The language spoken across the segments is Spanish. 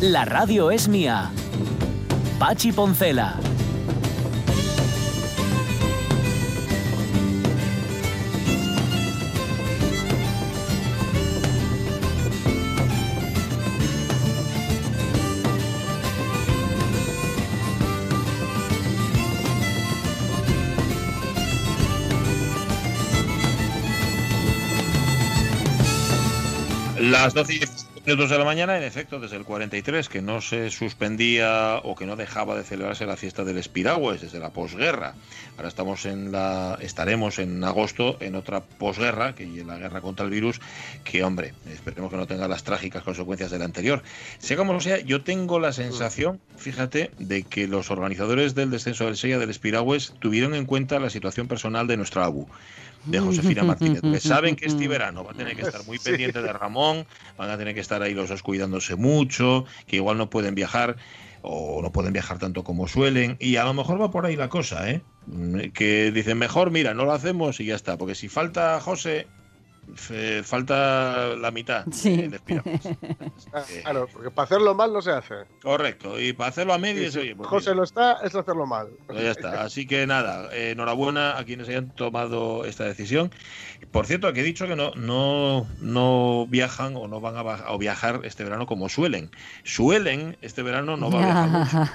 La radio es mía. Pachi Poncela. Las 12 y 17 minutos de la mañana, en efecto, desde el 43, que no se suspendía o que no dejaba de celebrarse la fiesta del Espiragües desde la posguerra. Ahora estamos en la, estaremos en agosto en otra posguerra, que en la guerra contra el virus, que hombre, esperemos que no tenga las trágicas consecuencias de la anterior. Sea como sea, yo tengo la sensación, fíjate, de que los organizadores del descenso del Sella del Espiragües tuvieron en cuenta la situación personal de nuestra ABU de Josefina Martínez. Que saben que este verano va a tener que estar muy pendiente de Ramón, van a tener que estar ahí los dos cuidándose mucho, que igual no pueden viajar o no pueden viajar tanto como suelen. Y a lo mejor va por ahí la cosa, ¿eh? Que dicen, mejor, mira, no lo hacemos y ya está. Porque si falta José, falta la mitad. Sí. de Espiragües. Ah, Claro, porque para hacerlo mal no se hace. Correcto. Y para hacerlo a medias, Sí, sí. oye, pues José mira. lo está, es hacerlo mal. Pues ya está. Así que nada, eh, enhorabuena a quienes hayan tomado esta decisión. Por cierto, que he dicho que no, no, no viajan o no van a, viajar este verano como suelen. Suelen este verano no va a viajar mucho.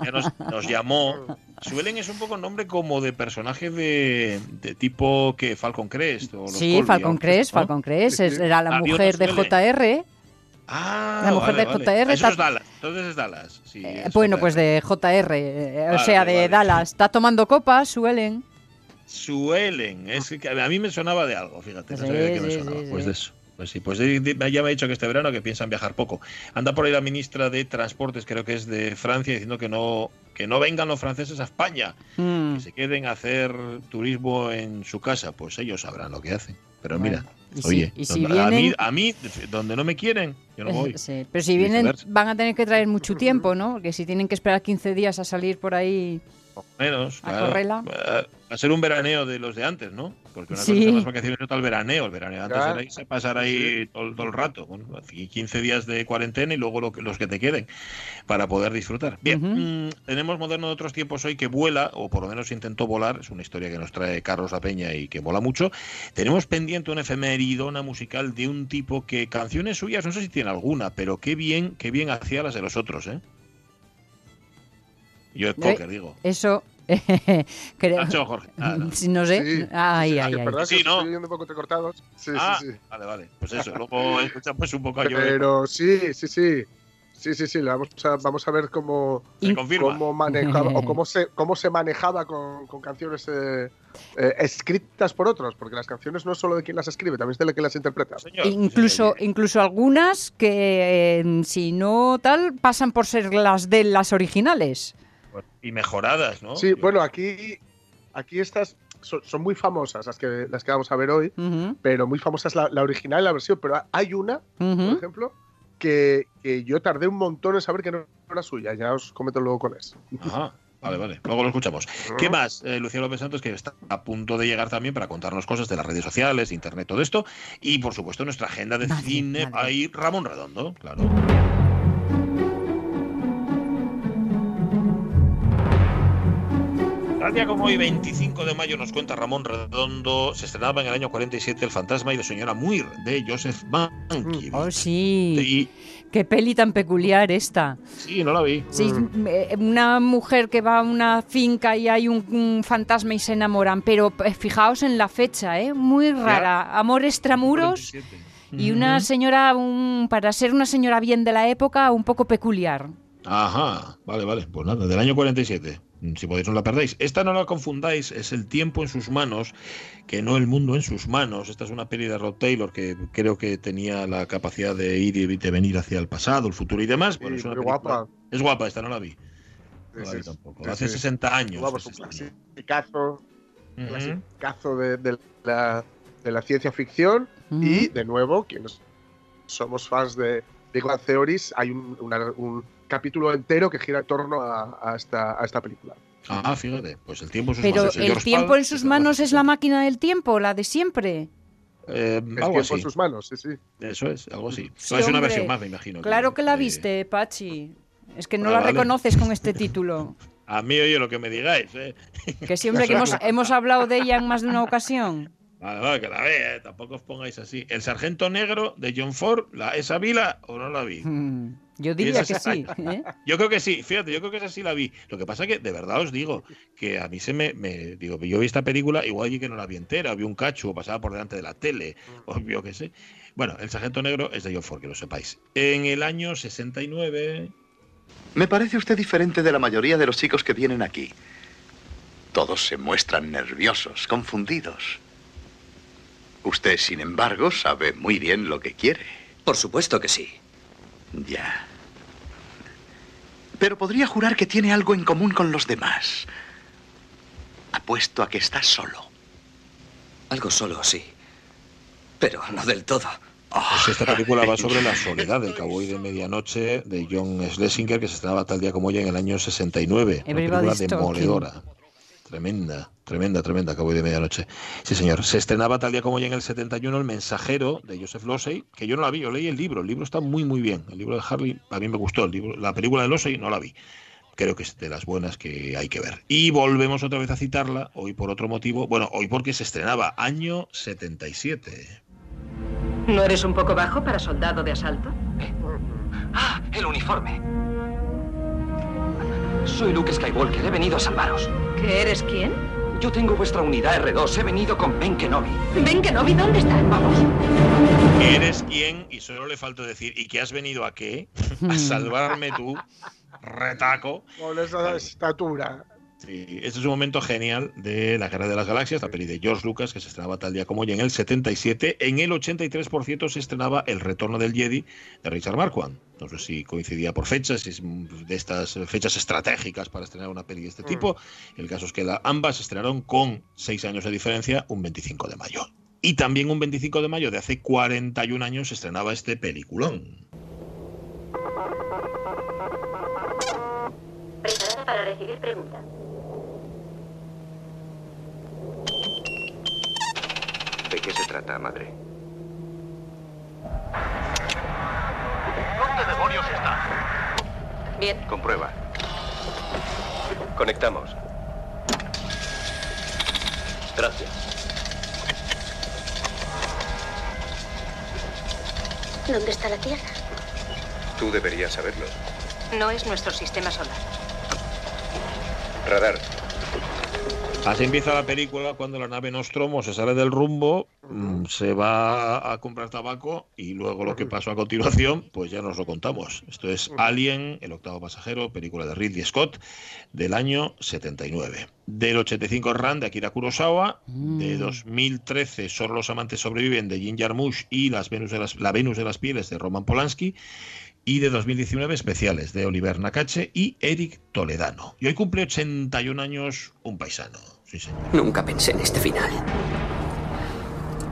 Ya nos, nos llamó. Suelen es un poco nombre como de personaje de, de tipo que Falcon Crest. O los Sí, Colby, Falcon ¿no? Crest. Falcon Crest, era la mujer de. JR. Ah, La mujer vale, de vale. JR Eso es Dallas. Entonces es Dallas. Sí, Eh, es bueno, JR. pues de JR, eh, o Vale, sea, de vale. Dallas. Está tomando copas, suelen. Suelen, es que a mí me sonaba de algo, fíjate, no sabía de qué me sonaba. pues sí. de eso. Pues sí, pues ya me ha dicho que este verano que piensan viajar poco. Anda por ahí la ministra de Transportes, creo que es de Francia, diciendo que no que no vengan los franceses a España, Mm, que se queden a hacer turismo en su casa, pues ellos sabrán lo que hacen. Pero Bueno, mira, y si- oye, y si donde- a, mí, vienen- a mí, donde no me quieren, yo no voy. sí, Pero si vienen, van a tener que traer mucho tiempo, ¿no? Que si tienen que esperar 15 días a salir por ahí. Menos, A claro. Va a ser un veraneo de los de antes, ¿no? Porque una Sí. cosa son las vacaciones y otra el veraneo. El veraneo antes Claro. era irse, pasar ahí todo, todo el rato. Bueno, así 15 días de cuarentena y luego lo que- los que te queden para poder disfrutar. Bien, mm, tenemos Moderno de otros tiempos hoy que vuela, o por lo menos intentó volar. Es una historia que nos trae Carlos La Peña y que mola mucho. Tenemos pendiente una efemeridona musical de un tipo que canciones suyas, no sé si tiene alguna, pero qué bien, qué bien hacía las de los otros, ¿eh? Yo es Eh, póker, digo. Eso. creo. Nacho, Jorge. Ah, no. Si no sé. Sí, Ay, sí, ay, que ay. verdad Sí, que ¿no? estoy viendo un poco entrecortados. Sí, Ah, sí, sí. vale, vale. Pues eso, luego escuchamos un poco a Joe. Pero sí, sí, sí. Sí, sí, sí. la Vamos a, vamos a ver cómo, cómo manejaba o cómo se, cómo se manejaba con, con canciones eh, eh, escritas por otros, porque las canciones no es solo de quien las escribe, también es de quien las interpreta. Señor, Incluso, sí, incluso algunas que, eh, si no tal, pasan por ser las de las originales. Y mejoradas, ¿no? Sí, bueno, aquí, aquí estas son, son muy famosas las que, las que vamos a ver hoy, Ujú, pero muy famosas la, la original y la versión, pero hay una, por ujú. ejemplo, que, que yo tardé un montón en saber que no era suya, ya os comento luego con eso. Ajá. Vale, vale. Luego lo escuchamos. ¿Qué más? Eh, Lucía López Santos, que está a punto de llegar también para contarnos cosas de las redes sociales, internet, todo esto. Y, por supuesto, nuestra agenda de Nadie, cine. nadie. Ahí Ramón Redondo, claro. Tal día como hoy, 25 de mayo, nos cuenta Ramón Redondo, se estrenaba en el año 47 El fantasma y la señora Muir, de Joseph Mankiewicz. Oh, sí. Y, Qué peli tan peculiar esta. sí, no la vi. Sí, eh, una mujer que va a una finca y hay un, un fantasma y se enamoran, pero eh, fijaos en la fecha, ¿eh? Muy rara. Amor extramuros 47. y una señora, un, para ser una señora bien de la época, un poco peculiar. Ajá, vale, vale. Pues nada, del año 47. Si podéis no la perdáis. Esta no la confundáis, es el tiempo en sus manos, que no el mundo en sus manos. Esta es una peli de Rod Taylor que creo que tenía la capacidad de ir y de venir hacia el pasado, el futuro y demás. Sí, es, una película- guapa. es guapa, esta no la vi. No la vi tampoco. Hace sí. 60 años. Un clasicazo, de, de la, de la ciencia ficción. Y de nuevo, quienes somos fans de Big Bang Theories, hay un, una- un capítulo entero que gira en torno a, a esta, a esta película. Ah, fíjate, pues el tiempo en sus Pero manos. el tiempo en sus manos es la máquina del tiempo, la de siempre. Eh, El algo tiempo así. en sus manos, sí, sí. Eso es, algo así. Sí, es una hombre. versión más, me imagino. Claro que la viste, Pachi. Es que no Ah, la vale. reconoces con este título. A mí, oye, lo que me digáis, ¿eh? Que siempre que hemos, hemos hablado de ella en más de una ocasión. Vale, vale, que la vea, ¿eh? tampoco os pongáis así. ¿El sargento negro de John Ford, la, esa vila o no la vi? Mm, Yo diría esa que sí. sí. ¿eh? Yo creo que sí, fíjate, yo creo que esa sí la vi. Lo que pasa que, de verdad os digo, que a mí se me, me- digo, yo vi esta película, igual allí que no la vi entera, vi un cacho, o pasaba por delante de la tele, o yo qué sé. Bueno, el sargento negro es de John Ford, que lo sepáis. En el año 69, Me parece usted diferente de la mayoría de los chicos que vienen aquí. Todos se muestran nerviosos, confundidos. Usted, sin embargo, sabe muy bien lo que quiere. Por supuesto que sí. Ya. Pero podría jurar que tiene algo en común con los demás. Apuesto a que está solo. Algo solo, sí. Pero no del todo. Pues esta película va sobre la soledad del cowboy de medianoche de John Schlesinger, que se estrenaba tal día como hoy en el año 69. Una película demoledora. Tremenda, tremenda, tremenda, Cowboy de Medianoche. Sí, señor. Se estrenaba tal día como hoy en el 71 El Mensajero de Joseph Losey, que yo no la vi, yo leí el libro. El libro está muy, muy bien. El libro de Harley, a mí me gustó. El libro, la película de Losey no la vi. Creo que es de las buenas que hay que ver. Y volvemos otra vez a citarla, hoy por otro motivo. Bueno, hoy porque se estrenaba, año 77. ¿No eres un poco bajo para soldado de asalto? Ah, el uniforme. Soy Luke Skywalker, he venido a salvaros. ¿Que eres quién? Yo tengo vuestra unidad R2, he venido con Ben Kenobi. Ven, Kenobi, ¿dónde está? Vamos. ¿Eres quién? Y solo le falta decir, ¿y qué has venido a qué? A salvarme tú, retaco. Con esa estatura. Sí, este es un momento genial de La Guerra de las Galaxias, la peli de George Lucas, que se estrenaba tal día como hoy en el 77. En el 83, por cierto, se estrenaba El Retorno del Jedi de Richard Marquand. No sé si coincidía por fechas, si es de estas fechas estratégicas para estrenar una peli de este tipo. El caso es que la- ambas se estrenaron con seis años de diferencia, un 25 de mayo. Y también un 25 de mayo de hace 41 años se estrenaba este peliculón. Preparada para recibir preguntas. Qué se trata, madre? ¿Dónde demonios está? Bien, Comprueba. Conectamos. Gracias. ¿dónde está la Tierra? Tú deberías saberlo. No es nuestro sistema solar. Radar. Así empieza la película cuando la nave Nostromo se sale del rumbo, se va a comprar tabaco y luego lo que pasó a continuación, pues ya nos lo contamos. Esto es Alien, el octavo pasajero, película de Ridley Scott del año 79. Del 85 Ran de Akira Kurosawa, de 2013 Solo los amantes sobreviven de Jim Jarmusch y las Venus de las, La Venus de las pieles de Roman Polanski y de 2019 especiales de Oliver Nakache y Eric Toledano. Y hoy cumple 81 años un paisano. Sí, señor. Nunca pensé en este final.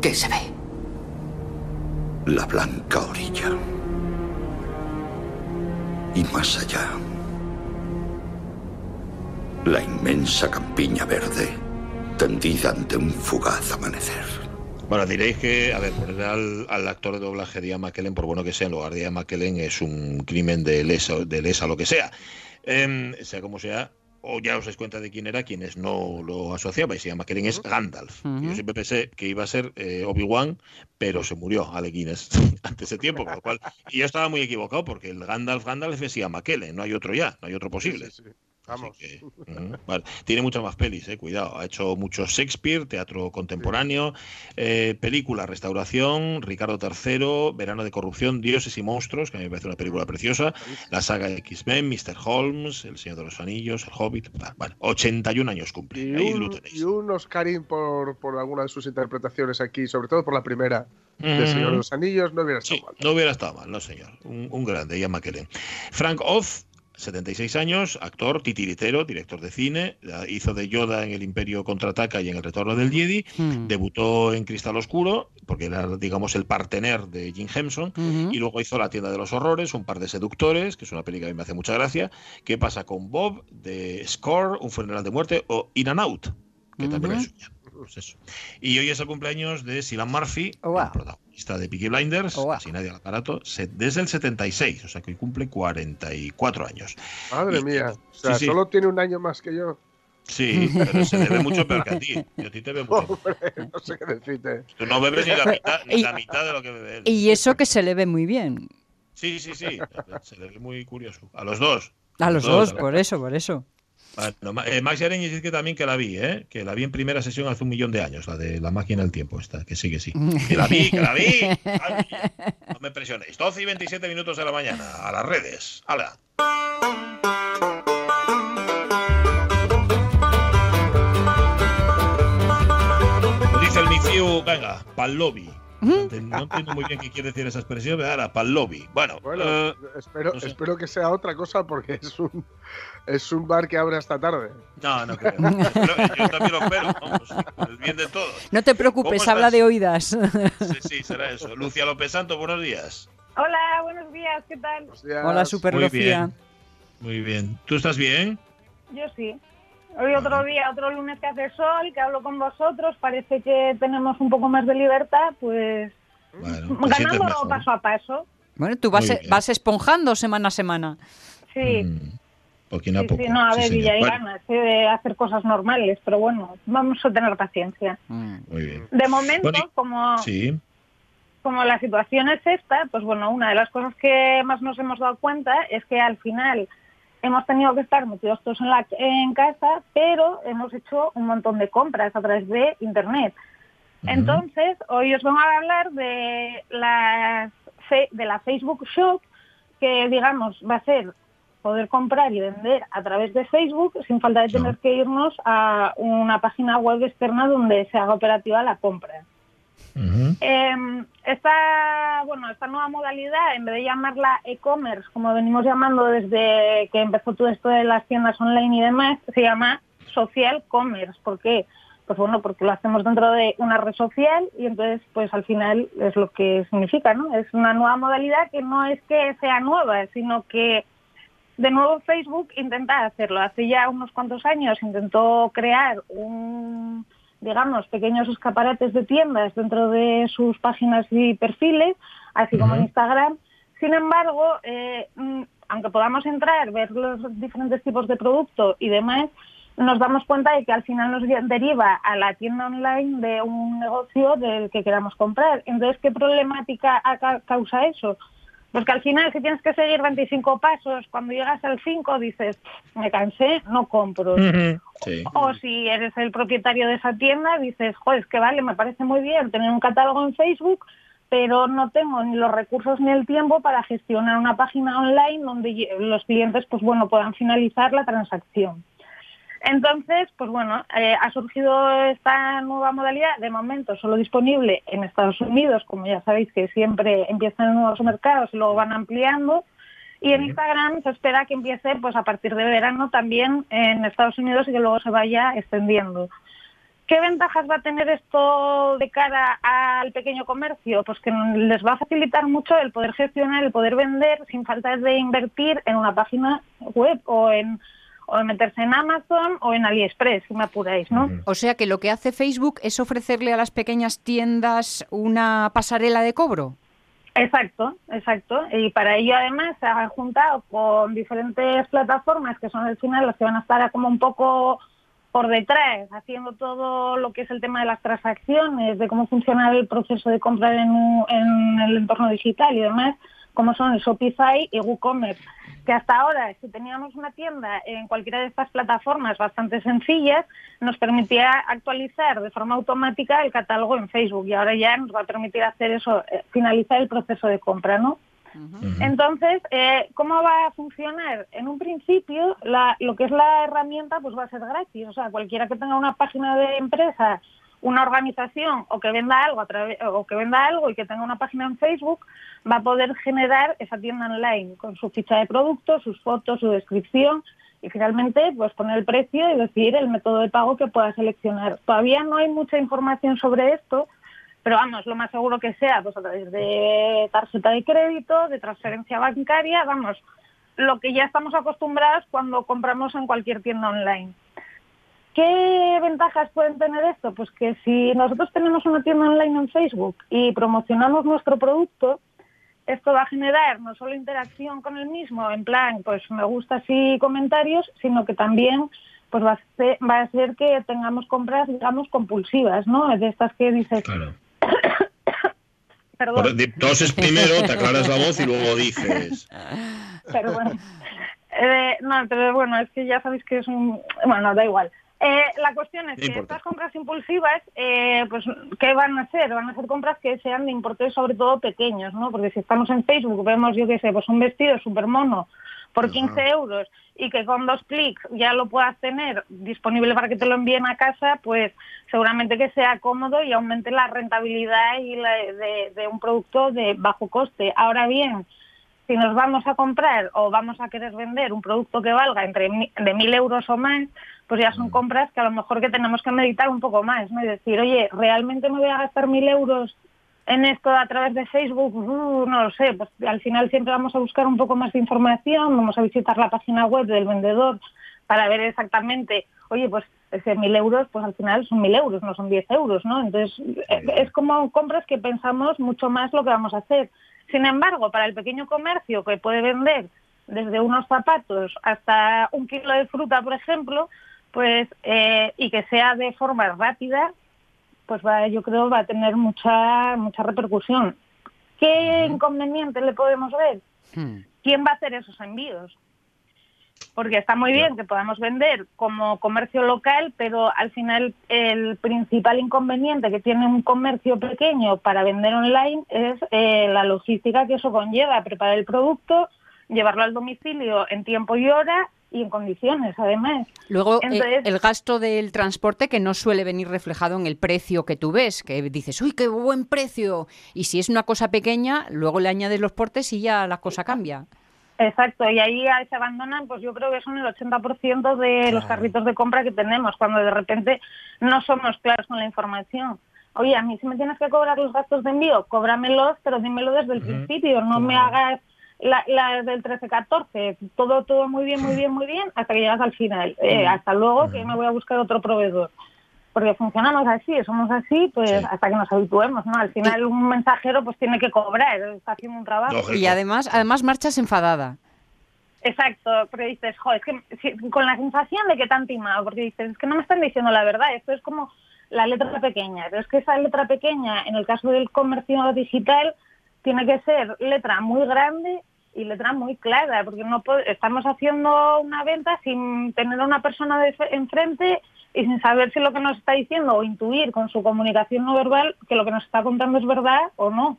¿Qué se ve? la blanca orilla. Y más allá, la inmensa campiña verde tendida ante un fugaz amanecer. Bueno, diréis que, a ver, poner al, al actor de doblaje de Ian McKellen, por bueno que sea, en lugar de Ian McKellen, es un crimen de lesa, de lesa lo que sea. Em, sea como sea, o ya os dais cuenta de quién era, quienes no lo asociabais. Se llama Kellen, es Gandalf. Yo siempre pensé que iba a ser eh, Obi-Wan, pero se murió Alec Guinness antes de tiempo, con lo cual. Y yo estaba muy equivocado porque el Gandalf Gandalf se llama Kellen, no hay otro ya, no hay otro posible. Sí, sí, sí. Vamos. Vale. Tiene muchas más pelis, eh, cuidado. Ha hecho mucho Shakespeare, teatro contemporáneo, eh, película Restauración, Ricardo III, Verano de Corrupción, Dioses y Monstruos, que a mí me parece una película preciosa, la saga X-Men, Mr. Holmes, El Señor de los Anillos, El Hobbit. Vale, 81 años cumple. Y Ahí lo un, tenéis. y un Oscarín por, por alguna de sus interpretaciones aquí, sobre todo por la primera de Señor de los Anillos, no hubiera estado Sí, mal. no hubiera estado mal, no señor. Un, un grande, McKellen. Frank Oz, 76 años, actor, titiritero, director de cine, hizo de Yoda en El Imperio Contraataca y en El Retorno del Jedi, Hmm. debutó en Cristal Oscuro, porque era, digamos, el partener de Jim Henson, y luego hizo La tienda de los horrores, Un par de seductores, que es una película que a mí me hace mucha gracia, ¿Qué pasa con Bob? de Score, Un funeral de muerte, o In and Out, que también es suya. Pues eso. Y hoy es el cumpleaños de Cillian Murphy, Oh, wow. el protagonista de Peaky Blinders, Oh, wow. casi nadie al aparato, desde el 76, o sea que hoy cumple 44 años. Madre Y- mía. O sea, sí, sí. solo tiene un año más que yo. Sí, pero se le ve mucho peor que a ti. Yo a ti te veo mucho. Hombre, no sé qué decirte. Tú no bebes ni la mitad, ni Y- la mitad de lo que bebe él. Y eso que se le ve muy bien. Sí, sí, sí. Se le ve muy curioso. A los dos. A los dos, por eso, por eso. Bueno, eh, Max Yareñez dice que también que la vi, ¿eh? Que la vi en primera sesión hace un millón de años, la de la máquina del tiempo, esta, que sí, que sí. Que la vi, que la vi. No me presionéis. 12 y 27 minutos de la mañana, a las redes. ¡Hala! Dice el Mifiu, venga, pa'l lobby. No entiendo muy bien qué quiere decir esa expresión, pero ahora, pa'l lobby. Bueno, Bueno, eh, espero, no sé. espero que sea otra cosa porque es un, es un bar que abre hasta tarde. no, no creo. Yo, también lo espero, vamos, el bien de todos. No te preocupes, ¿Cómo habla de oídas. Sí, sí, será eso. Lucia López Santo, buenos días. Hola, buenos días, ¿qué tal? Días. Hola, Super Muy Lucía. bien. Muy bien. ¿Tú estás bien? Yo sí. Hoy otro día, otro lunes que hace sol, que hablo con vosotros, parece que tenemos un poco más de libertad, pues Bueno, te sientes ganándolo mejor. paso a paso. Bueno, tú vas, e- vas esponjando semana a semana. Sí, Mm, poquito a sí, poco. sí, no, a sí, ver, y ya hay Bueno, ganas ¿eh? de hacer cosas normales, pero bueno, vamos a tener paciencia. muy bien. De momento, Bueno, como, Sí. como la situación es esta, pues bueno, una de las cosas que más nos hemos dado cuenta es que al final hemos tenido que estar metidos todos en, la, en casa, pero hemos hecho un montón de compras a través de Internet. Entonces, hoy os vamos a hablar de, las, de la Facebook Shop, que digamos va a ser poder comprar y vender a través de Facebook sin falta de tener que irnos a una página web externa donde se haga operativa la compra. Eh, esta, bueno, esta nueva modalidad, en vez de llamarla e-commerce, como venimos llamando desde que empezó todo esto de las tiendas online y demás, se llama social commerce. ¿Por qué? Pues bueno, porque lo hacemos dentro de una red social y entonces, pues al final es lo que significa, ¿no? Es una nueva modalidad que no es que sea nueva, sino que de nuevo Facebook intenta hacerlo. Hace ya unos cuantos años intentó crear un, digamos, pequeños escaparates de tiendas dentro de sus páginas y perfiles, así como en. Instagram. Sin embargo, eh, mm, aunque podamos entrar, ver los diferentes tipos de producto y demás, nos damos cuenta de que al final nos deriva a la tienda online de un negocio del que queramos comprar. Entonces, ¿qué problemática causa eso? Pues que al final, si tienes que seguir 25 pasos, cuando llegas al 5 dices, me cansé, no compro. Sí. O si eres el propietario de esa tienda, dices, joder, es que vale, me parece muy bien tener un catálogo en Facebook, pero no tengo ni los recursos ni el tiempo para gestionar una página online donde los clientes, pues bueno, puedan finalizar la transacción. Entonces, pues bueno, eh, ha surgido esta nueva modalidad, de momento solo disponible en Estados Unidos, como ya sabéis que siempre empiezan en nuevos mercados y luego van ampliando, y en Instagram se espera que empiece pues a partir de verano también en Estados Unidos y que luego se vaya extendiendo. ¿Qué ventajas va a tener esto de cara al pequeño comercio? Pues que les va a facilitar mucho el poder gestionar, el poder vender sin falta de invertir en una página web o en, o en meterse en Amazon o en AliExpress, si me apuráis, ¿no? O sea que lo que hace Facebook es ofrecerle a las pequeñas tiendas una pasarela de cobro. Exacto, exacto. Y para ello además se ha juntado con diferentes plataformas que son al final las que van a estar como un poco por detrás, haciendo todo lo que es el tema de las transacciones, de cómo funciona el proceso de compra en, en el entorno digital y demás, como son Shopify y WooCommerce. Que hasta ahora, si teníamos una tienda en cualquiera de estas plataformas bastante sencillas, nos permitía actualizar de forma automática el catálogo en Facebook y ahora ya nos va a permitir hacer eso, eh, finalizar el proceso de compra, ¿no? Entonces, eh, ¿cómo va a funcionar? En un principio, la- lo que es la herramienta pues va a ser gratis. O sea, cualquiera que tenga una página de empresa, una organización o que venda algo a través o que venda algo y que tenga una página en Facebook va a poder generar esa tienda online con su ficha de producto, sus fotos, su descripción y finalmente pues poner el precio y decidir el método de pago que pueda seleccionar. Todavía no hay mucha información sobre esto, pero vamos, lo más seguro que sea pues a través de tarjeta de crédito, de transferencia bancaria, vamos, lo que ya estamos acostumbrados cuando compramos en cualquier tienda online. ¿Qué ventajas pueden tener esto? Pues que si nosotros tenemos una tienda online en Facebook y promocionamos nuestro producto, esto va a generar no solo interacción con el mismo, en plan, pues me gusta y comentarios, sino que también pues va a, ser, va a ser que tengamos compras, digamos, compulsivas, ¿no? De estas que dices, perdón, Por- di- Toses primero, te aclaras la voz y luego dices. pero bueno. Eh, no, pero bueno, es que ya sabéis que es un... Bueno, da igual. Eh, la cuestión es No que importa. estas compras impulsivas, eh, pues, ¿qué van a ser? Van a ser compras que sean de importes sobre todo pequeños, ¿no? Porque si estamos en Facebook, vemos, yo qué sé, pues un vestido súper mono por 15 euros y que con dos clics ya lo puedas tener disponible para que te lo envíen a casa, pues seguramente que sea cómodo y aumente la rentabilidad y la- de, de un producto de bajo coste. Ahora bien, si nos vamos a comprar o vamos a querer vender un producto que valga entre de mil euros o más, pues ya son compras que a lo mejor que tenemos que meditar un poco más, ¿no? Y decir, oye, ¿realmente me voy a gastar mil euros en esto a través de Facebook? Uh, no lo sé, pues al final siempre vamos a buscar un poco más de información, vamos a visitar la página web del vendedor para ver exactamente, oye, pues ese mil euros, pues al final son mil euros, no son diez euros, ¿no? Entonces, es como compras que pensamos mucho más lo que vamos a hacer. Sin embargo, para el pequeño comercio que puede vender desde unos zapatos hasta un kilo de fruta, por ejemplo, pues eh, y que sea de forma rápida, pues va, yo creo va a tener mucha mucha repercusión. ¿Qué inconveniente le podemos ver? ¿Quién va a hacer esos envíos? Porque está muy bien que podamos vender como comercio local, pero al final el principal inconveniente que tiene un comercio pequeño para vender online es eh, la logística que eso conlleva, preparar el producto, llevarlo al domicilio en tiempo y hora y en condiciones, además. Luego, eh, Entonces- el gasto del transporte que no suele venir reflejado en el precio que tú ves, que dices, uy, qué buen precio. Y si es una cosa pequeña, luego le añades los portes y ya la cosa cambia. Exacto, y ahí se abandonan, pues yo creo que son el 80% de los carritos de compra que tenemos, cuando de repente no somos claros con la información. Oye, a mí si me tienes que cobrar los gastos de envío, cóbramelos, pero dímelo desde el principio, no me hagas la, la del 13-14, todo, todo muy bien, muy bien, muy bien, hasta que llegas al final. Eh, hasta luego, que me voy a buscar otro proveedor. Porque funcionamos así, somos así, pues hasta que nos habituemos, ¿no? Al final un mensajero pues tiene que cobrar, está haciendo un trabajo. Y además, además marchas enfadada. Exacto, porque dices, jo, es que si- con la sensación de que te han timado, porque dices, es que no me están diciendo la verdad, esto es como la letra pequeña, pero es que esa letra pequeña, en el caso del comercio digital, tiene que ser letra muy grande y letra muy clara, porque no estamos haciendo una venta sin tener a una persona de enfrente y sin saber si lo que nos está diciendo o intuir con su comunicación no verbal que lo que nos está contando es verdad o no.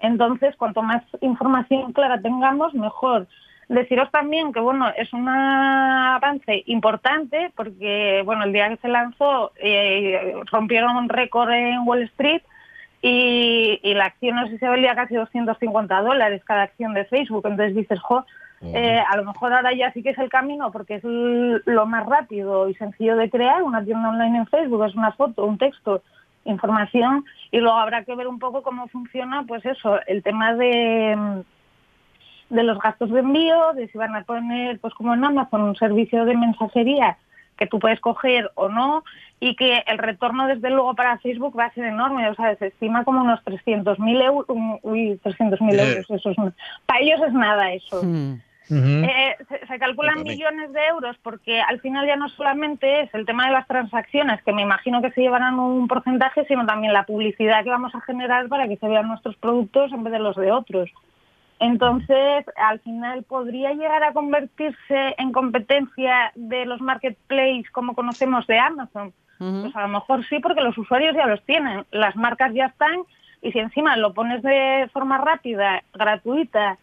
Entonces, cuanto más información clara tengamos, mejor. Deciros también que, bueno, es un avance importante porque, bueno, el día que se lanzó eh, rompieron un récord en Wall Street y, y la acción, no sé si se valía casi 250 dólares cada acción de Facebook. Entonces dices, jo, eh, a lo mejor ahora ya sí que es el camino porque es lo más rápido y sencillo de crear una tienda online en Facebook, es una foto, un texto, información y luego habrá que ver un poco cómo funciona, pues eso, el tema de de los gastos de envío, de si van a poner, pues como en Amazon, un servicio de mensajería que tú puedes coger o no y que el retorno desde luego para Facebook va a ser enorme, o sea, se estima como unos 300.000 euros, uy, 300.000 Eh. euros, eso es, para ellos es nada eso. Mm. Eh, se, se calculan millones de euros porque al final ya no solamente es el tema de las transacciones, que me imagino que se llevarán un porcentaje, sino también la publicidad que vamos a generar para que se vean nuestros productos en vez de los de otros. Entonces, al final podría llegar a convertirse en competencia de los marketplaces como conocemos de Amazon. Pues a lo mejor sí, porque los usuarios ya los tienen, las marcas ya están, y si encima lo pones de forma rápida, gratuita,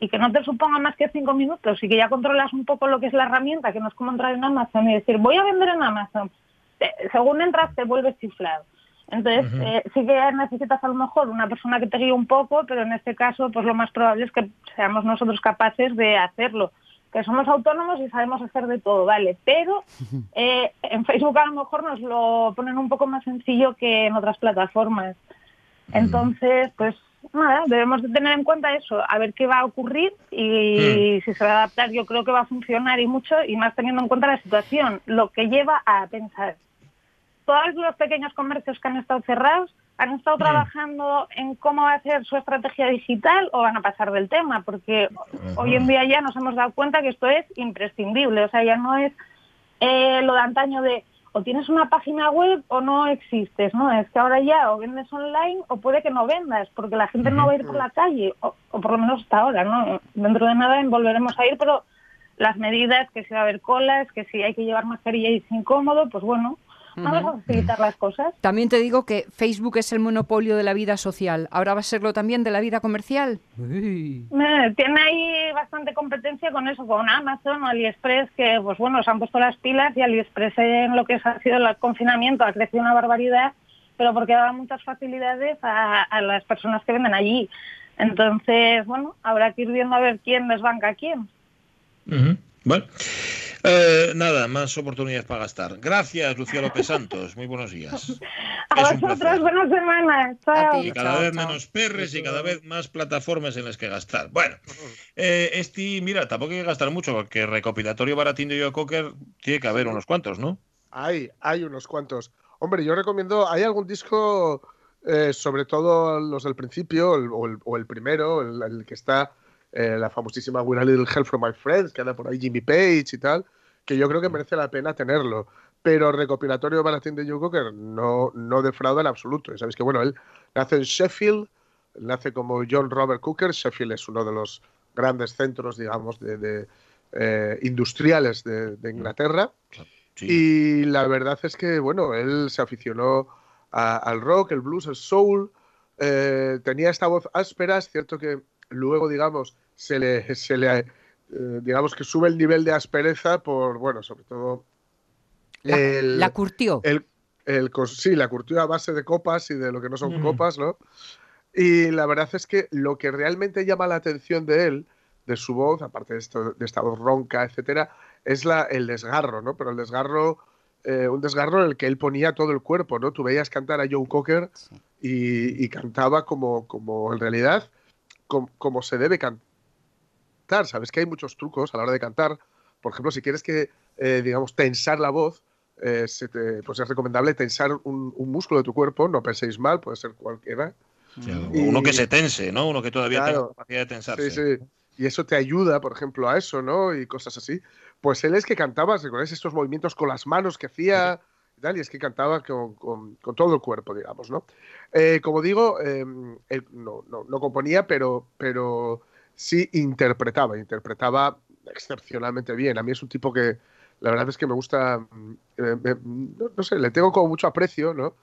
y que no te suponga más que cinco minutos, y que ya controlas un poco lo que es la herramienta, que no es como entrar en Amazon y decir, voy a vender en Amazon. Te- según entras te vuelves chiflado. Entonces, eh, sí que necesitas a lo mejor una persona que te guíe un poco, pero en este caso, pues lo más probable es que seamos nosotros capaces de hacerlo. Que somos autónomos y sabemos hacer de todo, vale. Pero eh, en Facebook a lo mejor nos lo ponen un poco más sencillo que en otras plataformas. Entonces, pues nada, debemos de tener en cuenta eso, a ver qué va a ocurrir y si se va a adaptar yo creo que va a funcionar y mucho y más teniendo en cuenta la situación, lo que lleva a pensar. Todos los pequeños comercios que han estado cerrados han estado trabajando en cómo va a ser su estrategia digital o van a pasar del tema, porque hoy en día ya nos hemos dado cuenta que esto es imprescindible, o sea, ya no es eh, lo de antaño de o tienes una página web o no existes, ¿no? Es que ahora ya o vendes online o puede que no vendas, porque la gente no va a ir por la calle, o, o por lo menos hasta ahora, ¿no? Dentro de nada volveremos a ir, pero las medidas, que si va a haber colas, que si hay que llevar mascarilla y es incómodo, pues bueno, vamos a facilitar las cosas. También te digo que Facebook es el monopolio de la vida social. ¿Ahora va a serlo también de la vida comercial? Uy. Eh, Tiene ahí bastante competencia con eso, con Amazon o AliExpress, que pues bueno, se han puesto las pilas y AliExpress en lo que ha sido el confinamiento ha crecido una barbaridad, pero porque daba muchas facilidades a, a las personas que venden allí. Entonces, bueno, habrá que ir viendo a ver quién desbanca a quién. Ujú. Bueno, eh, nada, más oportunidades para gastar. Gracias, Lucía López Santos. Muy buenos días. A Es vosotros, buenas semanas. Chao. Y cada vez menos perres y cada vez más plataformas en las que gastar. Bueno, eh, este, mira, tampoco hay que gastar mucho, porque recopilatorio baratín de Joe Cocker tiene que haber unos cuantos, ¿no? Hay, hay unos cuantos. Hombre, yo recomiendo, hay algún disco, eh, sobre todo los del principio, el- o, el, o el primero, el, el que está eh, la famosísima With a Little Help from My Friends, que anda por ahí Jimmy Page y tal, que yo creo que merece la pena tenerlo. Pero recopilatorio baratín de Joe Cocker no, no defrauda en absoluto. Y sabéis que, bueno, él nace en Sheffield, nace como John Robert Cooker. Sheffield es uno de los grandes centros, digamos, de, de, eh, industriales de, de Inglaterra. Y la verdad es que, bueno, él se aficionó a- al rock, el blues, el soul. eh, tenía esta voz áspera. Es cierto que luego, digamos, se le, se le eh, digamos que sube el nivel de aspereza por, bueno, sobre todo. La, el- la curtió. el, el sí, la curtió a base de copas y de lo que no son Mm. copas, ¿no? Y la verdad es que lo que realmente llama la atención de él, de su voz, aparte de, esto, de esta voz ronca, etcétera, es la, el desgarro, ¿no? Pero el desgarro, eh, un desgarro en el que él ponía todo el cuerpo, ¿no? Tú veías cantar a Joe Cocker y, y cantaba como, como en realidad, com- como, se debe cantar. Sabes que hay muchos trucos a la hora de cantar. Por ejemplo, si quieres que, eh, digamos, tensar la voz, eh, se te- pues es recomendable tensar un, un músculo de tu cuerpo, no penséis mal, puede ser cualquiera. O Uno que se tense, ¿no? Uno que todavía Claro. tenga capacidad de tensarse. Sí, sí. Y eso te ayuda, por ejemplo, a eso, ¿no? Y cosas así. Pues él es que cantaba, ¿recordáis estos movimientos con las manos que hacía? Y, es que cantaba con, con- todo el cuerpo, digamos, ¿no? Eh, como digo, eh, él no, no- no componía, pero, pero sí interpretaba, interpretaba excepcionalmente bien. A mí es un tipo que la verdad es que me gusta, mm, eh, no sé, le tengo como mucho aprecio, ¿no?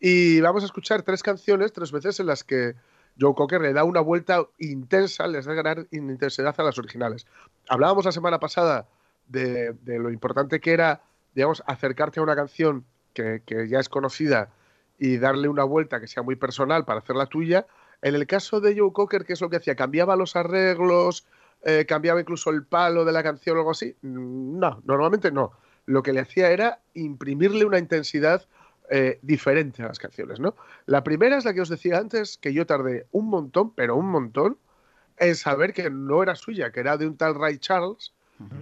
Y vamos a escuchar tres canciones, tres veces en las que Joe Cocker le da una vuelta intensa, les da ganar intensidad a las originales. Hablábamos la semana pasada de, de lo importante que era, digamos, acercarte a una canción que, que ya es conocida y darle una vuelta que sea muy personal para hacerla tuya. En el caso de Joe Cocker, ¿qué es lo que hacía? ¿Cambiaba los arreglos? Eh, ¿Cambiaba incluso el palo de la canción o algo así? Mm, No, normalmente no. Lo que le hacía era imprimirle una intensidad eh, diferente a las canciones, ¿no? La primera es la que os decía antes, que yo tardé un montón, pero un montón, en saber que no era suya, que era de un tal Ray Charles,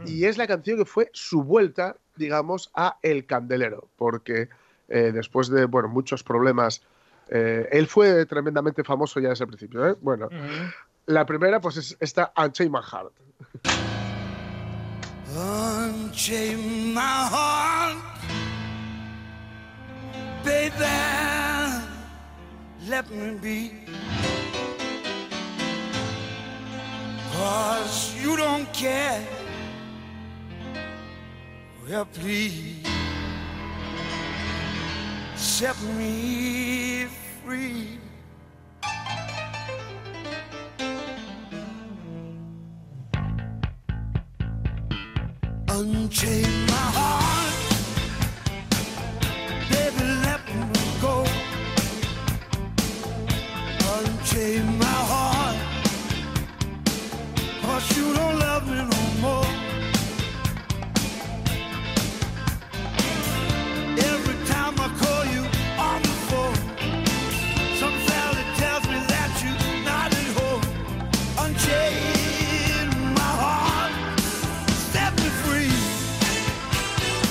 y es la canción que fue su vuelta digamos, a El Candelero, porque eh, después de bueno, muchos problemas, eh, él fue tremendamente famoso ya desde el principio. ¿eh? Bueno, la primera pues es esta Unchain My Heart. Unchain my heart, baby, let me be. Cause you don't care. Well, please set me free. Unchain my heart,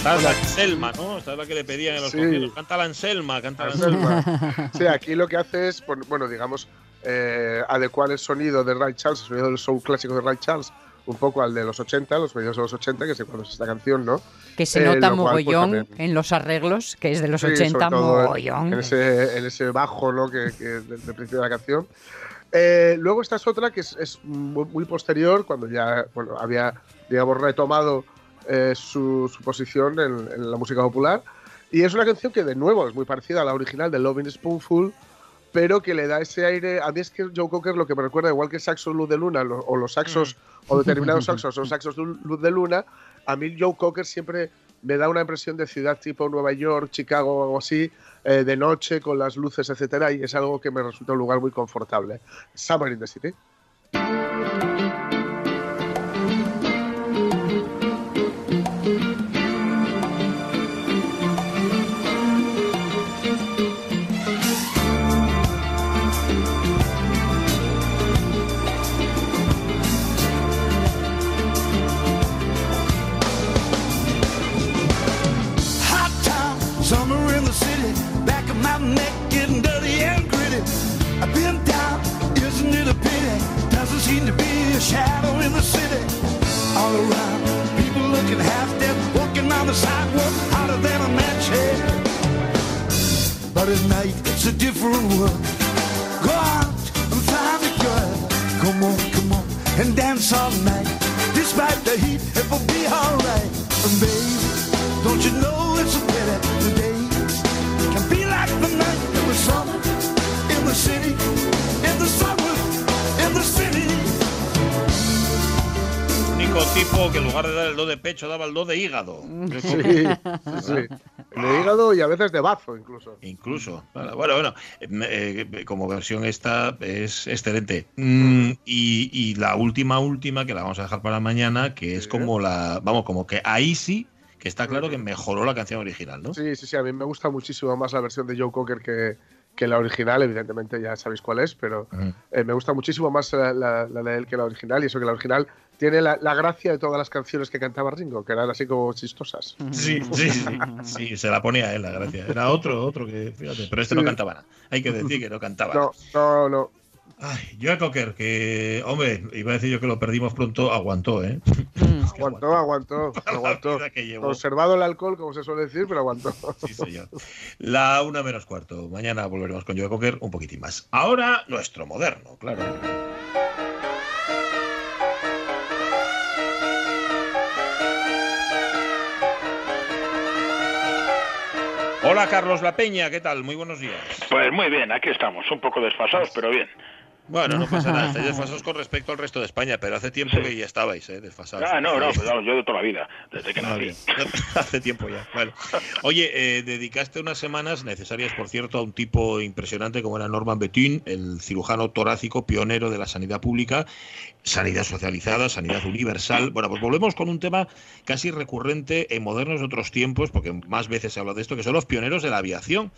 Esta es la Anselma, ¿no? Esta es la que le pedían en los Sí. conciertos. Canta la Anselma, canta la Anselma. Anselma. Sí, aquí lo que hace es, bueno, digamos, eh, adecuar el sonido de Ray Charles, el sonido del show clásico de Ray Charles, un poco al de los 80, los medios de los 80, que es esta canción, ¿no? Que se Eh, nota lo cual, pues, mogollón en los arreglos, que es de los Sí, 80, sobre todo en- mogollón. En ese, en ese bajo, ¿no? Que, que del, del principio de la canción. Eh, luego esta es otra que es, es muy, muy posterior, cuando ya bueno, había, digamos, retomado eh, su, su posición en, en la música popular. Y es una canción que, de nuevo, es muy parecida a la original de Loving Spoonful, pero que le da ese aire. A mí es que Joe Cocker lo que me recuerda, igual que Saxo Luz de Luna, lo- o los saxos, o determinados saxos son saxos Luz de Luna, a mí Joe Cocker siempre me da una impresión de ciudad tipo Nueva York, Chicago o algo así, eh, de noche, con las luces, etcétera, y es algo que me resulta un lugar muy confortable. Summer in the City. On the sidewalk, hotter than a match head. But at night, it's a different world. Go out and find a girl. Come on, come on, and dance all night. Despite the heat, it will be alright. And baby, don't you know it's a pity the days can be like the night in the summer in the city, Tipo que en lugar de dar el do de pecho daba el do de hígado. Sí, sí. De hígado y a veces de bazo, incluso. Incluso. Bueno, bueno, eh, eh, como versión esta es excelente. Mm, y, y la última, última, que la vamos a dejar para mañana, que es como la, vamos, como que ahí sí, que está claro que mejoró la canción original, ¿no? Sí, sí, sí, a mí me gusta muchísimo más la versión de Joe Cocker que, que la original, evidentemente ya sabéis cuál es, pero eh, me gusta muchísimo más la, la- la de él que la original, y eso que la original tiene la, la gracia de todas las canciones que cantaba Ringo, que eran así como chistosas. Sí, sí, sí, sí, se la ponía él la gracia. Era otro, otro que, fíjate, pero este no cantaba nada. Hay que decir que no cantaba. No, no, no. Ay, Joe Cocker, que, hombre, iba a decir yo que lo perdimos pronto, aguantó, ¿eh? Aguantó, aguantó, aguantó. que llevó. Conservado el alcohol, como se suele decir, pero aguantó. Sí, señor. La una menos cuarto. Mañana volveremos con Joe Cocker un poquitín más. Ahora, nuestro moderno, claro. Hola, Carlos La Peña, ¿qué tal? Muy buenos días. Pues muy bien, aquí estamos, un poco desfasados, pero bien. Bueno, no pasa nada, estáis desfasados con respecto al resto de España, pero hace tiempo que ya estabais, ¿eh? Desfasados. Ah, no, no, pues vamos, yo de toda la vida, desde que nací. Hace tiempo ya. Bueno. Oye, eh, dedicaste unas semanas necesarias, por cierto, a un tipo impresionante como era Norman Betún, el cirujano torácico pionero de la sanidad pública, sanidad socializada, sanidad universal. Bueno, pues volvemos con un tema casi recurrente en modernos otros tiempos, porque más veces se habla de esto, que son los pioneros de la aviación.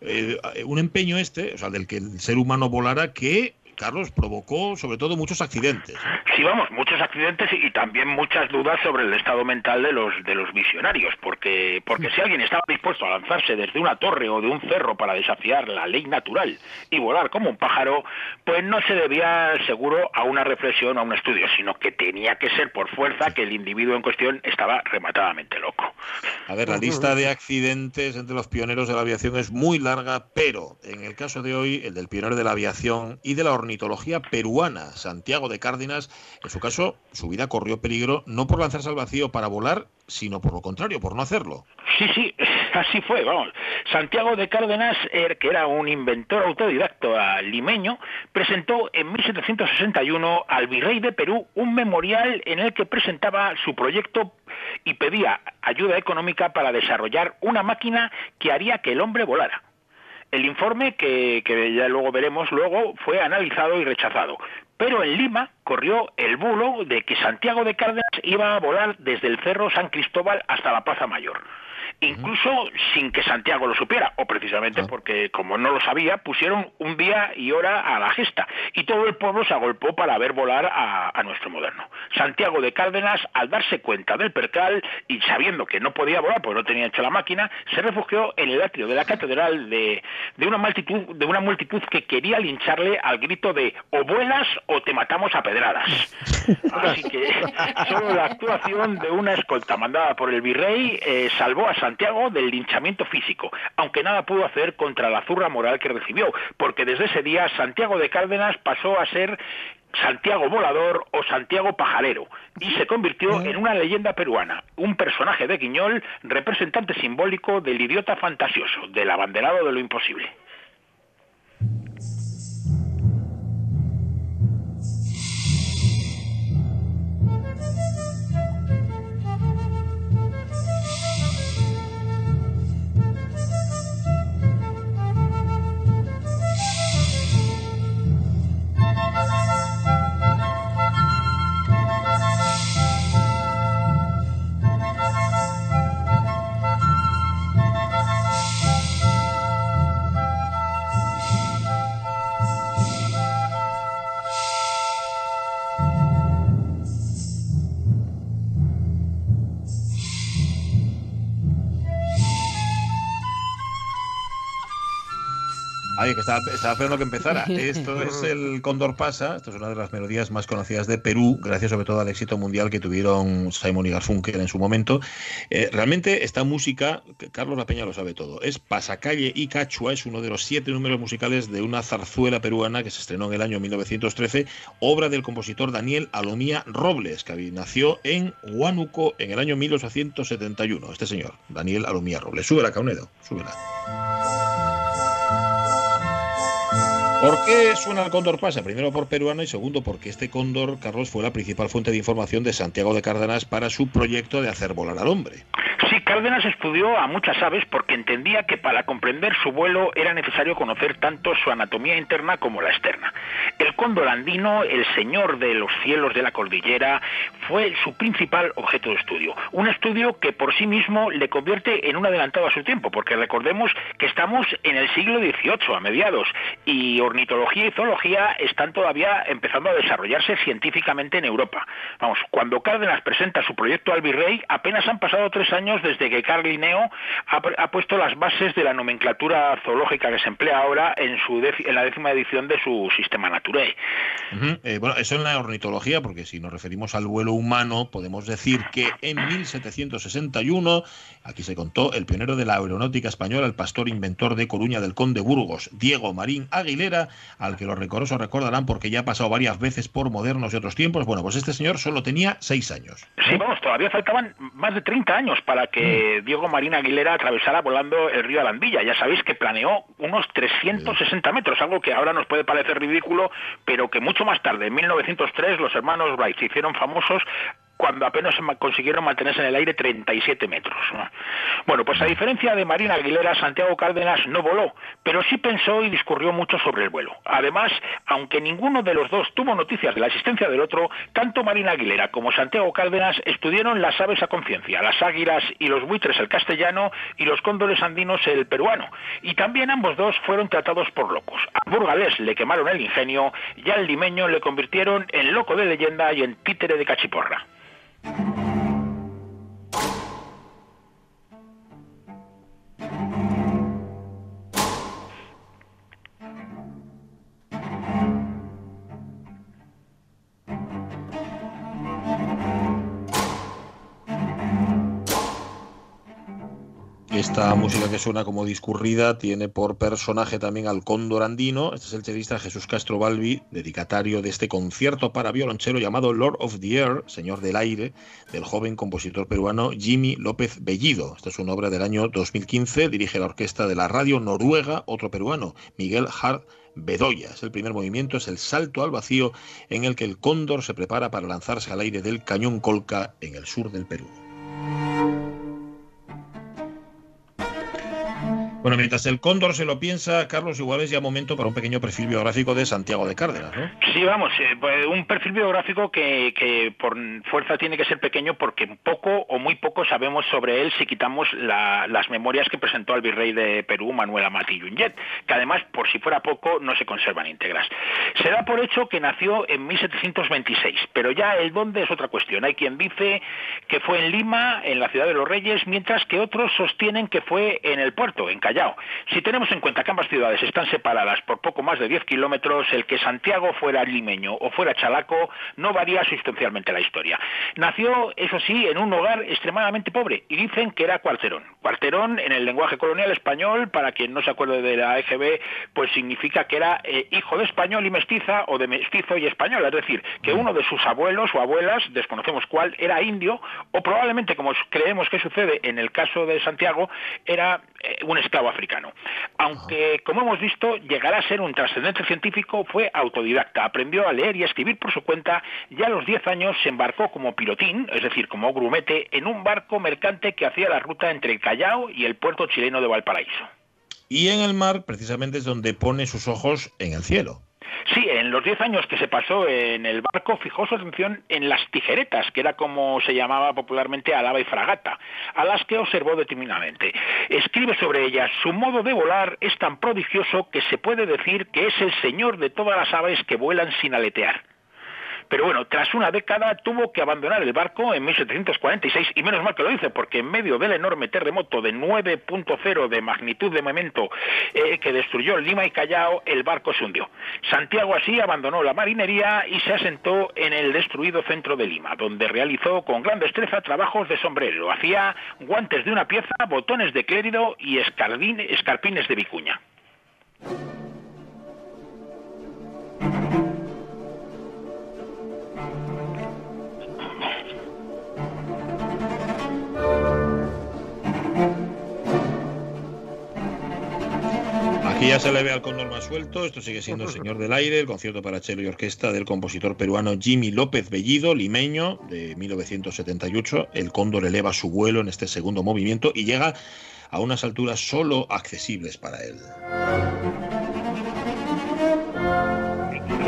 Eh, un empeño este, o sea, del que el ser humano volara, que Carlos, provocó sobre todo muchos accidentes. Sí, vamos, muchos accidentes y, y también muchas dudas sobre el estado mental de los de los visionarios, porque porque si alguien estaba dispuesto a lanzarse desde una torre o de un cerro para desafiar la ley natural y volar como un pájaro, pues no se debía seguro a una reflexión o a un estudio, sino que tenía que ser por fuerza que el individuo en cuestión estaba rematadamente loco. A ver, la lista de accidentes entre los pioneros de la aviación es muy larga, pero en el caso de hoy, el del pionero de la aviación y de la ornitología peruana, Santiago de Cárdenas, en su caso, su vida corrió peligro no por lanzarse al vacío para volar, sino por lo contrario, por no hacerlo. Sí, sí, así fue, vamos. Santiago de Cárdenas, er- que era un inventor autodidacto limeño, presentó en 1761 al virrey de Perú un memorial en el que presentaba su proyecto y pedía ayuda económica para desarrollar una máquina que haría que el hombre volara. El informe, que, que ya luego veremos luego, fue analizado y rechazado. Pero en Lima corrió el bulo de que Santiago de Cárdenas iba a volar desde el Cerro San Cristóbal hasta la Plaza Mayor. Incluso sin que Santiago lo supiera, o precisamente porque como no lo sabía, pusieron un día y hora a la gesta, y todo el pueblo se agolpó para ver volar a, a nuestro moderno. Santiago de Cárdenas, al darse cuenta del percal y sabiendo que no podía volar porque no tenía hecho la máquina, se refugió en el atrio de la catedral de, de una multitud, de una multitud que quería lincharle al grito de o vuelas o te matamos a pedradas. Así que solo la actuación de una escolta mandada por el virrey eh, salvó a Santiago del linchamiento físico, aunque nada pudo hacer contra la zurra moral que recibió, porque desde ese día Santiago de Cárdenas pasó a ser Santiago Volador o Santiago Pajarero y se convirtió en una leyenda peruana, un personaje de Guiñol, representante simbólico del idiota fantasioso, del abanderado de lo imposible. Que estaba, estaba esperando que empezara. Esto es el Cóndor Pasa, esto es una de las melodías más conocidas de Perú, gracias sobre todo al éxito mundial que tuvieron Simon y Garfunkel en su momento. Eh, realmente esta música, Carlos La Peña lo sabe todo, es Pasacalle y Cachua, es uno de los siete números musicales de una zarzuela peruana que se estrenó en el año 1913, obra del compositor Daniel Alomía Robles, que nació en Huánuco en el año 1871. Este señor, Daniel Alomía Robles. Súbela, Caunedo, súbela. ¿Por qué suena el cóndor pasa? Primero por peruano y segundo porque este cóndor, Carlos, fue la principal fuente de información de Santiago de Cárdenas para su proyecto de hacer volar al hombre. Cárdenas estudió a muchas aves porque entendía que para comprender su vuelo era necesario conocer tanto su anatomía interna como la externa. El cóndor andino, el señor de los cielos de la cordillera, fue su principal objeto de estudio. Un estudio que por sí mismo le convierte en un adelantado a su tiempo, porque recordemos que estamos en el siglo XVIII, a mediados, y ornitología y zoología están todavía empezando a desarrollarse científicamente en Europa. Vamos, cuando Cárdenas presenta su proyecto al virrey, apenas han pasado tres años desde que Carl Linneo ha, ha puesto las bases de la nomenclatura zoológica que se emplea ahora en, su en la décima edición de su Sistema Naturae. Eh, bueno, eso en la ornitología, porque si nos referimos al vuelo humano, podemos decir que en 1761, aquí se contó, el pionero de la aeronáutica española, el pastor inventor de Coruña del Conde Burgos, Diego Marín Aguilera, al que los recorosos recordarán porque ya ha pasado varias veces por modernos y otros tiempos. Bueno, pues este señor solo tenía seis años. Sí, vamos, todavía faltaban más de 30 años para que Diego Marín Aguilera atravesara volando el río Alandilla. Ya sabéis que planeó unos 360 metros, algo que ahora nos puede parecer ridículo, pero que mucho más tarde, en 1903, los hermanos Wright se hicieron famosos cuando apenas consiguieron mantenerse en el aire 37 metros. Bueno, pues a diferencia de Marina Aguilera, Santiago Cárdenas no voló, pero sí pensó y discurrió mucho sobre el vuelo. Además, aunque ninguno de los dos tuvo noticias de la existencia del otro, tanto Marina Aguilera como Santiago Cárdenas estudiaron las aves a conciencia, las águilas y los buitres el castellano y los cóndores andinos el peruano. Y también ambos dos fueron tratados por locos. A Burgalés le quemaron el ingenio y al limeño le convirtieron en loco de leyenda y en títere de cachiporra. Thank you. Esta música que suena como discurrida tiene por personaje también al cóndor andino. Este es el chelista Jesús Castro Balbi, dedicatario de este concierto para violonchelo llamado Lord of the Air, Señor del Aire, del joven compositor peruano Jimmy López Bellido. Esta es una obra del año 2015, dirige la orquesta de la radio noruega, otro peruano, Miguel Hart Bedoya. Es el primer movimiento, es el salto al vacío en el que el cóndor se prepara para lanzarse al aire del cañón Colca en el sur del Perú. Bueno, mientras el cóndor se lo piensa, Carlos, igual es ya momento para un pequeño perfil biográfico de Santiago de Cárdenas, ¿no? Sí, vamos, eh, pues un perfil biográfico que, que, por fuerza tiene que ser pequeño porque poco o muy poco sabemos sobre él si quitamos las memorias que presentó al virrey de Perú, Manuel Amati Yunget, que además, por si fuera poco, no se conservan íntegras. Se da por hecho que nació en 1726, pero ya el dónde es otra cuestión. Hay quien dice que fue en Lima, en la ciudad de los Reyes, mientras que otros sostienen que fue en el puerto, en si tenemos en cuenta que ambas ciudades están separadas por poco más de 10 kilómetros, el que Santiago fuera limeño o fuera chalaco no varía sustancialmente la historia. Nació, eso sí, en un hogar extremadamente pobre y dicen que era cuarterón. Cuarterón, en el lenguaje colonial español, para quien no se acuerde de la EGB, pues significa que era eh, hijo de español y mestiza o de mestizo y español, es decir, que uno de sus abuelos o abuelas, desconocemos cuál, era indio o probablemente, como creemos que sucede en el caso de Santiago, era eh, un esclavo africano. Aunque, como hemos visto, llegará a ser un trascendente científico, fue autodidacta, aprendió a leer y a escribir por su cuenta y a los 10 años se embarcó como pilotín, es decir, como grumete, en un barco mercante que hacía la ruta entre el Callao y el puerto chileno de Valparaíso. Y en el mar, precisamente, es donde pone sus ojos en el cielo. Sí, en los 10 años que se pasó en el barco fijó su atención en las tijeretas, que era como se llamaba popularmente alaba y fragata, a las que observó determinadamente. Escribe sobre ellas, su modo de volar es tan prodigioso que se puede decir que es el señor de todas las aves que vuelan sin aletear. Pero bueno, tras una década tuvo que abandonar el barco en 1746 y menos mal que lo hice porque en medio del enorme terremoto de 9.0 de magnitud de momento eh, que destruyó Lima y Callao, el barco se hundió. Santiago así abandonó la marinería y se asentó en el destruido centro de Lima, donde realizó con gran destreza trabajos de sombrero. Hacía guantes de una pieza, botones de clérido y escarpines de vicuña. Aquí ya se le ve al cóndor más suelto. Esto sigue siendo el Señor del Aire, el concierto para cello y orquesta del compositor peruano Jimmy López Bellido, limeño, de 1978. El cóndor eleva su vuelo en este segundo movimiento y llega a unas alturas solo accesibles para él.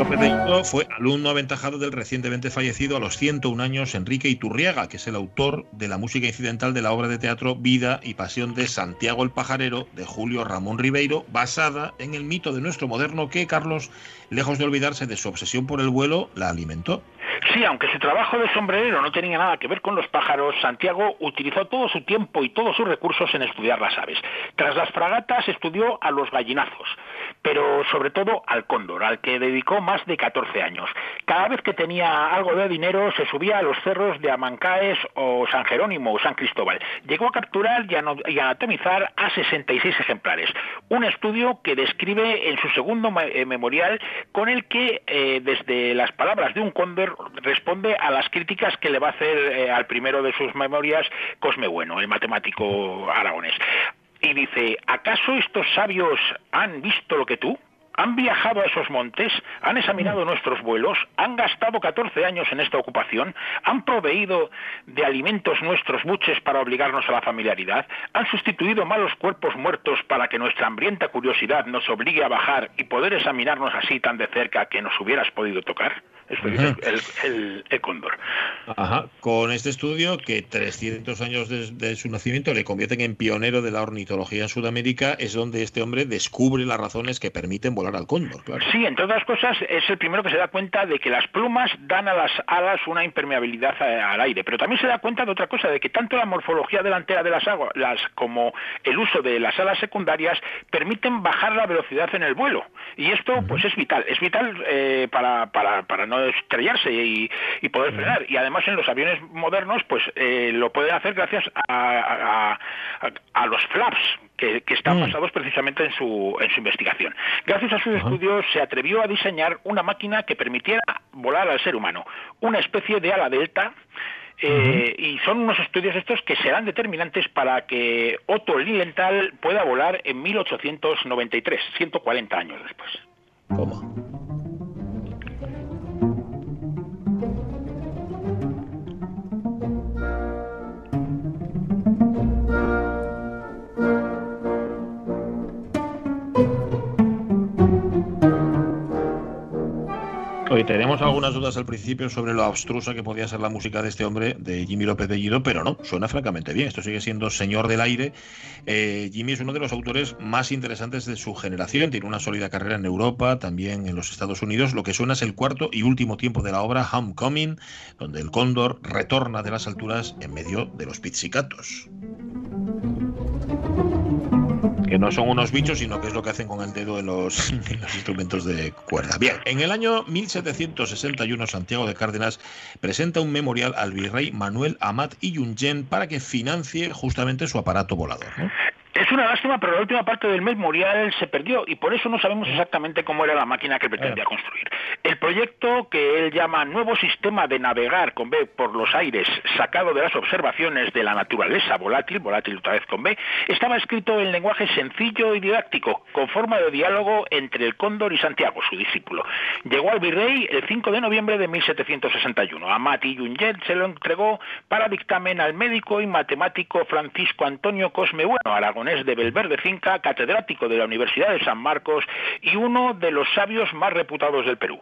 Bellido fue alumno aventajado del recientemente fallecido a los 101 años Enrique Iturriaga, que es el autor de la música incidental de la obra de teatro Vida y Pasión de Santiago el Pajarero de Julio Ramón Ribeiro, basada en el mito de nuestro moderno que Carlos, lejos de olvidarse de su obsesión por el vuelo, la alimentó. Sí, aunque su trabajo de sombrerero no tenía nada que ver con los pájaros, Santiago utilizó todo su tiempo y todos sus recursos en estudiar las aves. Tras las fragatas estudió a los gallinazos, pero sobre todo al cóndor, al que dedicó más de 14 años. Cada vez que tenía algo de dinero se subía a los cerros de Amancaes o San Jerónimo o San Cristóbal. Llegó a capturar y anatomizar a 66 ejemplares. Un estudio que describe en su segundo eh, memorial con el que eh, desde las palabras de un cóndor responde a las críticas que le va a hacer eh, al primero de sus memorias Cosme Bueno, el matemático aragonés. Y dice, ¿acaso estos sabios han visto lo que tú? han viajado a esos montes, han examinado Mm. nuestros vuelos, han gastado 14 años en esta ocupación, han proveído de alimentos nuestros buches para obligarnos a la familiaridad, han sustituido malos cuerpos muertos para que nuestra hambrienta curiosidad nos obligue a bajar y poder examinarnos así tan de cerca que nos hubieras podido tocar. Esto dice el, el- el cóndor. Ajá, con este estudio que 300 años de, de su nacimiento le convierten en pionero de la ornitología en Sudamérica, es donde este hombre descubre las razones que permiten volar al cóndor, claro. Sí, entre otras cosas, es el primero que se da cuenta de que las plumas dan a las alas una impermeabilidad al aire, pero también se da cuenta de otra cosa, de que tanto la morfología delantera de las aguas las, como el uso de las alas secundarias permiten bajar la velocidad en el vuelo. Y esto, pues, es vital. Es vital eh, para, para, para no estrellarse y, y poder frenar. Y además, en los aviones modernos, pues, eh, lo pueden hacer gracias a, a- a- a los flaps que, que están basados precisamente en su, en su investigación. Gracias a sus estudios se atrevió a diseñar una máquina que permitiera volar al ser humano, una especie de ala delta. eh, Y son unos estudios estos que serán determinantes para que Otto Lilienthal pueda volar en 1893, 140 años después. Oye, tenemos algunas dudas al principio sobre lo abstrusa que podía ser la música de este hombre, de Jimmy López Bellido, pero no, suena francamente bien. Esto sigue siendo Señor del Aire. Eh, Jimmy es uno de los autores más interesantes de su generación. Tiene una sólida carrera en Europa, también en los Estados Unidos. Lo que suena es el cuarto y último tiempo de la obra Homecoming, donde el cóndor retorna de las alturas en medio de los pizzicatos. Que no son unos bichos, sino que es lo que hacen con el dedo en los, los instrumentos de cuerda. Bien, en el año 1761 Santiago de Cárdenas presenta un memorial al virrey Manuel Amat y Yungen para que financie justamente su aparato volador. Es una lástima, pero la última parte del memorial se perdió y por eso no sabemos exactamente cómo era la máquina que pretendía construir. El proyecto que él llama Nuevo Sistema de Navegar con B por los aires, sacado de las observaciones de la naturaleza volátil, volátil otra vez con B, estaba escrito en lenguaje sencillo y didáctico, con forma de diálogo entre el cóndor y Santiago, su discípulo. Llegó al virrey el 5 de noviembre de 1761. Amat y Junget se lo entregó para dictamen al médico y matemático Francisco Antonio Cosme Bueno, aragonés de Belverde Finca, catedrático de la Universidad de San Marcos y uno de los sabios más reputados del Perú.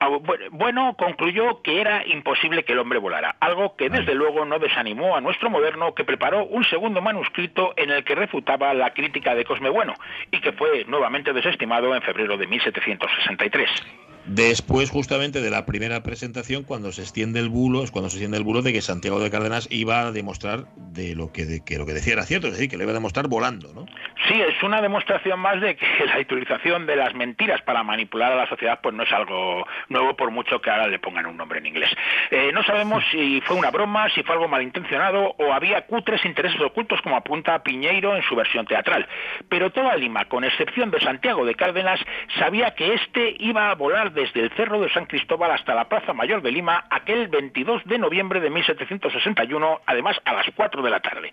Ah, bu- Bueno concluyó que era imposible que el hombre volara, algo que desde luego no desanimó a nuestro moderno que preparó un segundo manuscrito en el que refutaba la crítica de Cosme Bueno y que fue nuevamente desestimado en febrero de 1763. Después, justamente de la primera presentación, cuando se extiende el bulo, es cuando se extiende el bulo de que Santiago de Cárdenas iba a demostrar de lo que, de que lo que decía era cierto, es decir, que lo iba a demostrar volando, ¿no? Sí, es una demostración más de que la utilización de las mentiras para manipular a la sociedad pues no es algo nuevo por mucho que ahora le pongan un nombre en inglés. Eh, no sabemos si fue una broma, si fue algo malintencionado o había cutres intereses ocultos como apunta Piñeiro en su versión teatral. Pero toda Lima, con excepción de Santiago de Cárdenas, sabía que este iba a volar desde el Cerro de San Cristóbal hasta la Plaza Mayor de Lima aquel 22 de noviembre de 1761, además a las 4 de la tarde.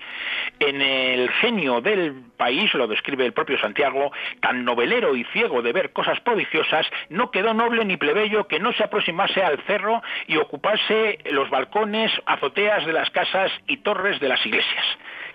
En el genio del país, lo describe el propio Santiago, tan novelero y ciego de ver cosas prodigiosas, no quedó noble ni plebeyo que no se aproximase al cerro y ocupase los balcones, azoteas de las casas y torres de las iglesias.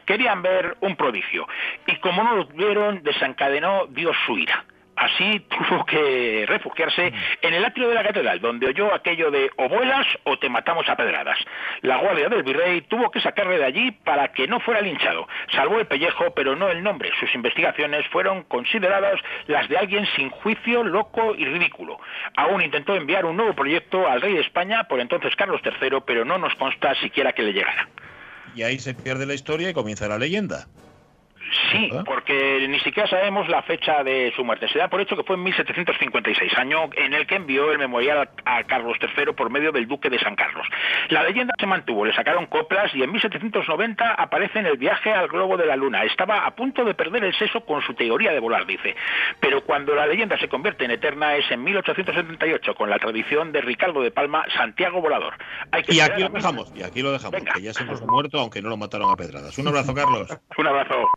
Querían ver un prodigio y como no lo vieron, desencadenó Dios su ira. Así tuvo que refugiarse en el atrio de la catedral, donde oyó aquello de o vuelas o te matamos a pedradas. La guardia del virrey tuvo que sacarle de allí para que no fuera linchado. Salvó el pellejo, pero no el nombre. Sus investigaciones fueron consideradas las de alguien sin juicio, loco y ridículo. Aún intentó enviar un nuevo proyecto al rey de España, por entonces Carlos III, pero no nos consta siquiera que le llegara. Y ahí se pierde la historia y comienza la leyenda. Sí, porque ni siquiera sabemos la fecha de su muerte. Se da por hecho que fue en 1756, año en el que envió el memorial a Carlos III por medio del duque de San Carlos. La leyenda se mantuvo, le sacaron coplas y en 1790 aparece en el viaje al globo de la luna. Estaba a punto de perder el seso con su teoría de volar, dice. Pero cuando la leyenda se convierte en eterna es en 1878 con la tradición de Ricardo de Palma, Santiago Volador. Hay que Y aquí lo dejamos, y aquí lo dejamos, que ya se nos ha muerto, aunque no lo mataron a pedradas. Un abrazo, Carlos. Un abrazo.